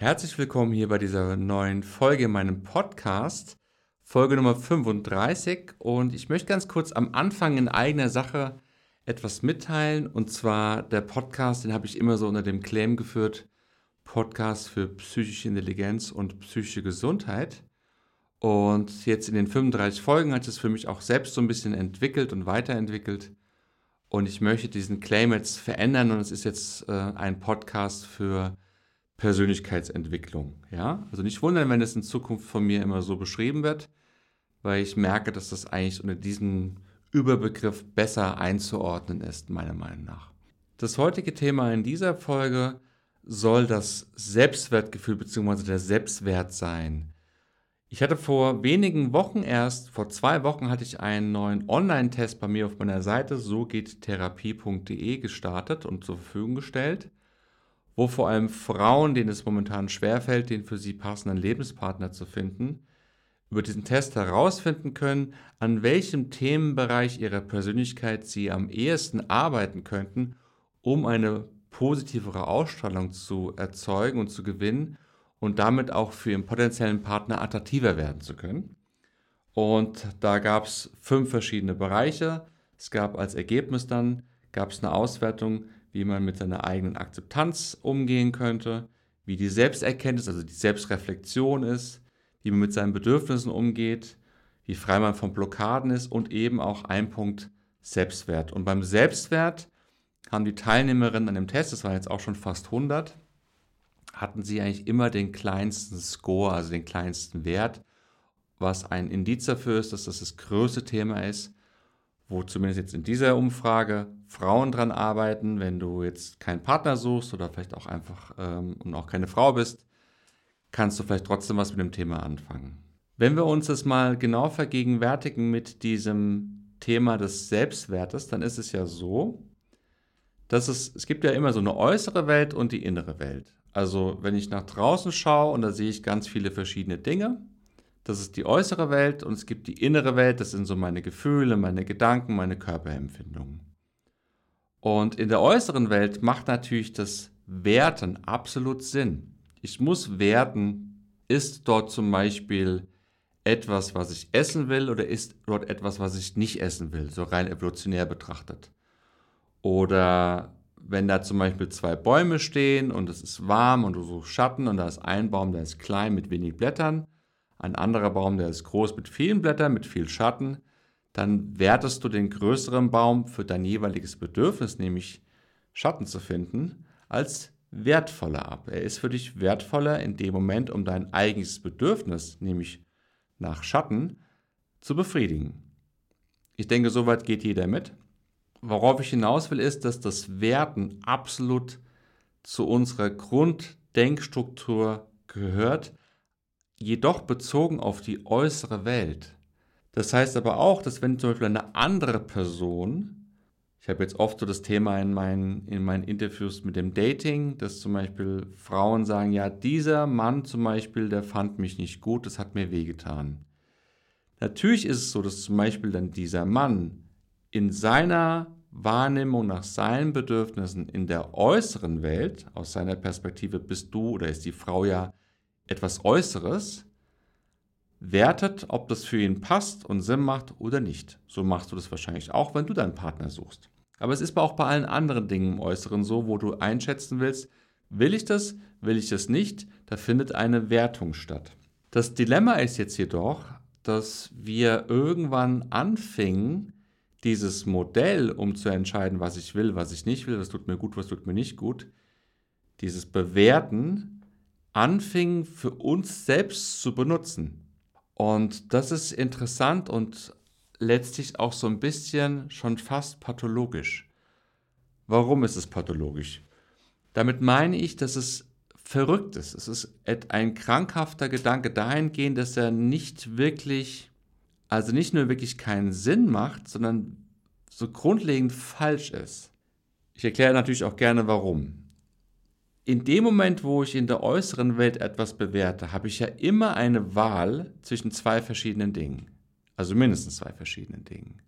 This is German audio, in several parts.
Herzlich willkommen hier bei dieser neuen Folge in meinem Podcast, Folge Nummer 35. Und ich möchte ganz kurz am Anfang in eigener Sache etwas mitteilen. Und zwar der Podcast, den habe ich immer so unter dem Claim geführt, Podcast für psychische Intelligenz und psychische Gesundheit. Und jetzt in den 35 Folgen hat es für mich auch selbst so ein bisschen entwickelt und weiterentwickelt. Und ich möchte diesen Claim jetzt verändern und es ist jetzt äh, ein Podcast für Persönlichkeitsentwicklung. Ja? Also nicht wundern, wenn es in Zukunft von mir immer so beschrieben wird, weil ich merke, dass das eigentlich unter diesem Überbegriff besser einzuordnen ist, meiner Meinung nach. Das heutige Thema in dieser Folge soll das Selbstwertgefühl bzw. der Selbstwert sein. Ich hatte vor wenigen Wochen erst, vor zwei Wochen hatte ich einen neuen Online-Test bei mir auf meiner Seite so geht therapie.de gestartet und zur Verfügung gestellt wo vor allem Frauen, denen es momentan schwerfällt, den für sie passenden Lebenspartner zu finden, über diesen Test herausfinden können, an welchem Themenbereich ihrer Persönlichkeit sie am ehesten arbeiten könnten, um eine positivere Ausstrahlung zu erzeugen und zu gewinnen und damit auch für ihren potenziellen Partner attraktiver werden zu können. Und da gab es fünf verschiedene Bereiche. Es gab als Ergebnis dann, gab es eine Auswertung, wie man mit seiner eigenen Akzeptanz umgehen könnte, wie die Selbsterkenntnis, also die Selbstreflexion ist, wie man mit seinen Bedürfnissen umgeht, wie frei man von Blockaden ist und eben auch ein Punkt Selbstwert. Und beim Selbstwert haben die Teilnehmerinnen an dem Test, das waren jetzt auch schon fast 100, hatten sie eigentlich immer den kleinsten Score, also den kleinsten Wert, was ein Indiz dafür ist, dass das das größte Thema ist wo zumindest jetzt in dieser Umfrage Frauen dran arbeiten, wenn du jetzt keinen Partner suchst oder vielleicht auch einfach ähm, und auch keine Frau bist, kannst du vielleicht trotzdem was mit dem Thema anfangen. Wenn wir uns das mal genau vergegenwärtigen mit diesem Thema des Selbstwertes, dann ist es ja so, dass es, es gibt ja immer so eine äußere Welt und die innere Welt. Also wenn ich nach draußen schaue und da sehe ich ganz viele verschiedene Dinge, das ist die äußere Welt und es gibt die innere Welt, das sind so meine Gefühle, meine Gedanken, meine Körperempfindungen. Und in der äußeren Welt macht natürlich das Werten absolut Sinn. Ich muss werten, ist dort zum Beispiel etwas, was ich essen will oder ist dort etwas, was ich nicht essen will, so rein evolutionär betrachtet. Oder wenn da zum Beispiel zwei Bäume stehen und es ist warm und du suchst Schatten und da ist ein Baum, der ist klein mit wenig Blättern ein anderer Baum, der ist groß mit vielen Blättern, mit viel Schatten, dann wertest du den größeren Baum für dein jeweiliges Bedürfnis, nämlich Schatten zu finden, als wertvoller ab. Er ist für dich wertvoller in dem Moment, um dein eigenes Bedürfnis, nämlich nach Schatten, zu befriedigen. Ich denke, soweit geht jeder mit. Worauf ich hinaus will, ist, dass das Werten absolut zu unserer Grunddenkstruktur gehört, jedoch bezogen auf die äußere Welt. Das heißt aber auch, dass wenn zum Beispiel eine andere Person, ich habe jetzt oft so das Thema in meinen, in meinen Interviews mit dem Dating, dass zum Beispiel Frauen sagen, ja, dieser Mann zum Beispiel, der fand mich nicht gut, das hat mir wehgetan. Natürlich ist es so, dass zum Beispiel dann dieser Mann in seiner Wahrnehmung nach seinen Bedürfnissen in der äußeren Welt, aus seiner Perspektive bist du oder ist die Frau ja etwas Äußeres, wertet, ob das für ihn passt und Sinn macht oder nicht. So machst du das wahrscheinlich auch, wenn du deinen Partner suchst. Aber es ist auch bei allen anderen Dingen im Äußeren so, wo du einschätzen willst, will ich das, will ich das nicht, da findet eine Wertung statt. Das Dilemma ist jetzt jedoch, dass wir irgendwann anfingen, dieses Modell, um zu entscheiden, was ich will, was ich nicht will, was tut mir gut, was tut mir nicht gut, dieses Bewerten anfingen für uns selbst zu benutzen. Und das ist interessant und letztlich auch so ein bisschen schon fast pathologisch. Warum ist es pathologisch? Damit meine ich, dass es verrückt ist. Es ist ein krankhafter Gedanke dahingehend, dass er nicht wirklich, also nicht nur wirklich keinen Sinn macht, sondern so grundlegend falsch ist. Ich erkläre natürlich auch gerne warum in dem Moment, wo ich in der äußeren Welt etwas bewerte, habe ich ja immer eine Wahl zwischen zwei verschiedenen Dingen. Also mindestens zwei verschiedenen Dingen.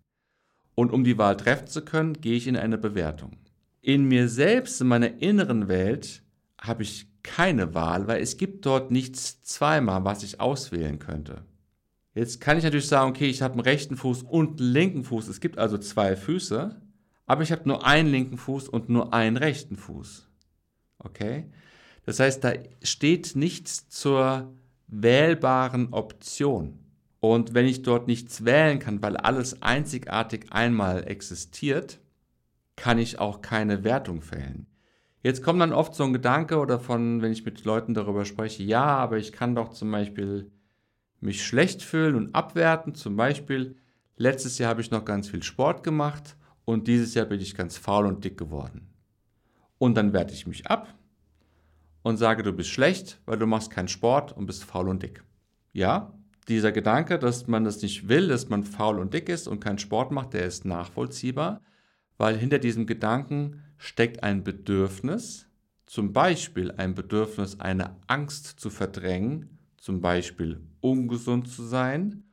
Und um die Wahl treffen zu können, gehe ich in eine Bewertung. In mir selbst, in meiner inneren Welt, habe ich keine Wahl, weil es gibt dort nichts zweimal, was ich auswählen könnte. Jetzt kann ich natürlich sagen, okay, ich habe einen rechten Fuß und einen linken Fuß. Es gibt also zwei Füße, aber ich habe nur einen linken Fuß und nur einen rechten Fuß. Okay? Das heißt, da steht nichts zur wählbaren Option. Und wenn ich dort nichts wählen kann, weil alles einzigartig einmal existiert, kann ich auch keine Wertung fällen. Jetzt kommt dann oft so ein Gedanke oder von, wenn ich mit Leuten darüber spreche, ja, aber ich kann doch zum Beispiel mich schlecht fühlen und abwerten. Zum Beispiel, letztes Jahr habe ich noch ganz viel Sport gemacht und dieses Jahr bin ich ganz faul und dick geworden. Und dann werte ich mich ab und sage, du bist schlecht, weil du machst keinen Sport und bist faul und dick. Ja, dieser Gedanke, dass man das nicht will, dass man faul und dick ist und keinen Sport macht, der ist nachvollziehbar weil hinter diesem Gedanken steckt ein Bedürfnis, zum Beispiel ein Bedürfnis, eine Angst zu verdrängen, zum Beispiel ungesund zu sein,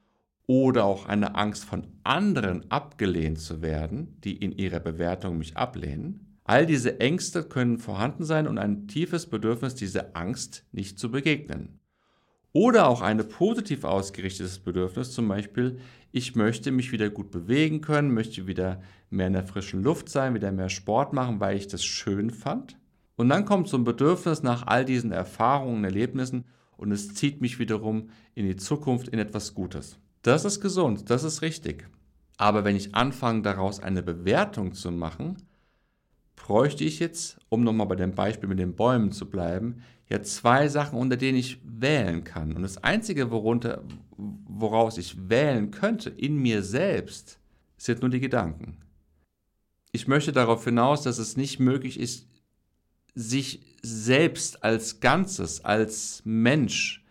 oder auch eine Angst von anderen abgelehnt zu werden, die in ihrer Bewertung mich ablehnen. All diese Ängste können vorhanden sein und ein tiefes Bedürfnis, diese Angst nicht zu begegnen. Oder auch ein positiv ausgerichtetes Bedürfnis, zum Beispiel, ich möchte mich wieder gut bewegen können, möchte wieder mehr in der frischen Luft sein, wieder mehr Sport machen, weil ich das schön fand. Und dann kommt so ein Bedürfnis nach all diesen Erfahrungen, Erlebnissen und es zieht mich wiederum in die Zukunft, in etwas Gutes. Das ist gesund, das ist richtig. Aber wenn ich anfange, daraus eine Bewertung zu machen, bräuchte ich jetzt, um nochmal bei dem Beispiel mit den Bäumen zu bleiben, ja zwei Sachen, unter denen ich wählen kann. Und das Einzige, worunter, woraus ich wählen könnte, in mir selbst, sind nur die Gedanken. Ich möchte darauf hinaus, dass es nicht möglich ist, sich selbst als Ganzes, als Mensch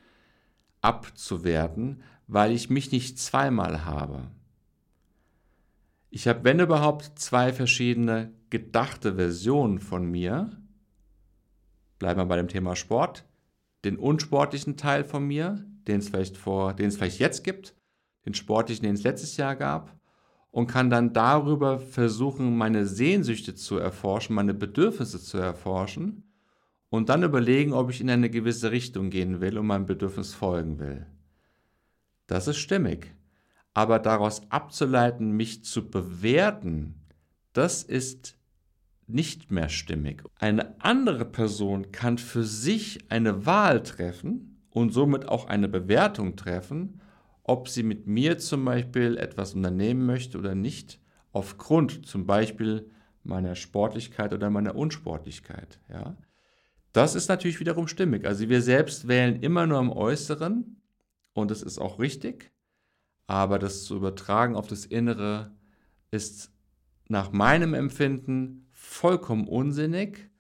abzuwerten, weil ich mich nicht zweimal habe. Ich habe, wenn überhaupt, zwei verschiedene gedachte Versionen von mir, bleiben wir bei dem Thema Sport, den unsportlichen Teil von mir, den es vielleicht vor, den es vielleicht jetzt gibt, den sportlichen, den es letztes Jahr gab, und kann dann darüber versuchen, meine Sehnsüchte zu erforschen, meine Bedürfnisse zu erforschen. Und dann überlegen, ob ich in eine gewisse Richtung gehen will und meinem Bedürfnis folgen will. Das ist stimmig. Aber daraus abzuleiten, mich zu bewerten, das ist nicht mehr stimmig. Eine andere Person kann für sich eine Wahl treffen und somit auch eine Bewertung treffen, ob sie mit mir zum Beispiel etwas unternehmen möchte oder nicht, aufgrund zum Beispiel meiner Sportlichkeit oder meiner Unsportlichkeit. Ja? Das ist natürlich wiederum stimmig. Also wir selbst wählen immer nur im Äußeren und das ist auch richtig, aber das zu übertragen auf das Innere ist nach meinem Empfinden vollkommen unsinnig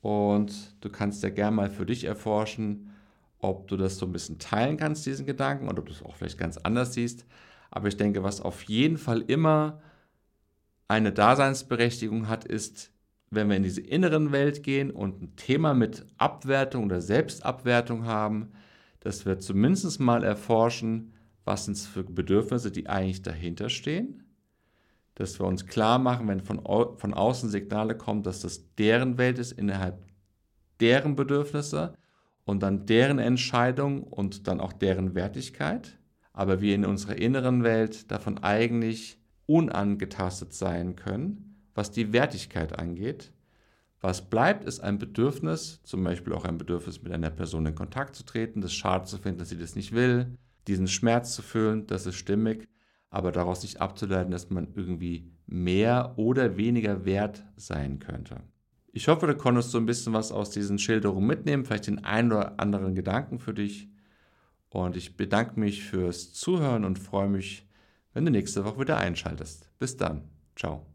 und du kannst ja gerne mal für dich erforschen, ob du das so ein bisschen teilen kannst, diesen Gedanken, oder ob du es auch vielleicht ganz anders siehst. Aber ich denke, was auf jeden Fall immer eine Daseinsberechtigung hat, ist, wenn wir in diese inneren Welt gehen und ein Thema mit Abwertung oder Selbstabwertung haben, dass wir zumindest mal erforschen, was sind es für Bedürfnisse, die eigentlich dahinter stehen? Dass wir uns klar machen, wenn von, von außen Signale kommen, dass das deren Welt ist, innerhalb deren Bedürfnisse und dann deren Entscheidung und dann auch deren Wertigkeit, aber wir in unserer inneren Welt davon eigentlich unangetastet sein können, was die Wertigkeit angeht. Was bleibt, ist ein Bedürfnis, zum Beispiel auch ein Bedürfnis, mit einer Person in Kontakt zu treten, das schade zu finden, dass sie das nicht will, diesen Schmerz zu fühlen, das ist stimmig aber daraus nicht abzuleiten, dass man irgendwie mehr oder weniger wert sein könnte. Ich hoffe, du konntest so ein bisschen was aus diesen Schilderungen mitnehmen, vielleicht den einen oder anderen Gedanken für dich. Und ich bedanke mich fürs Zuhören und freue mich, wenn du nächste Woche wieder einschaltest. Bis dann. Ciao.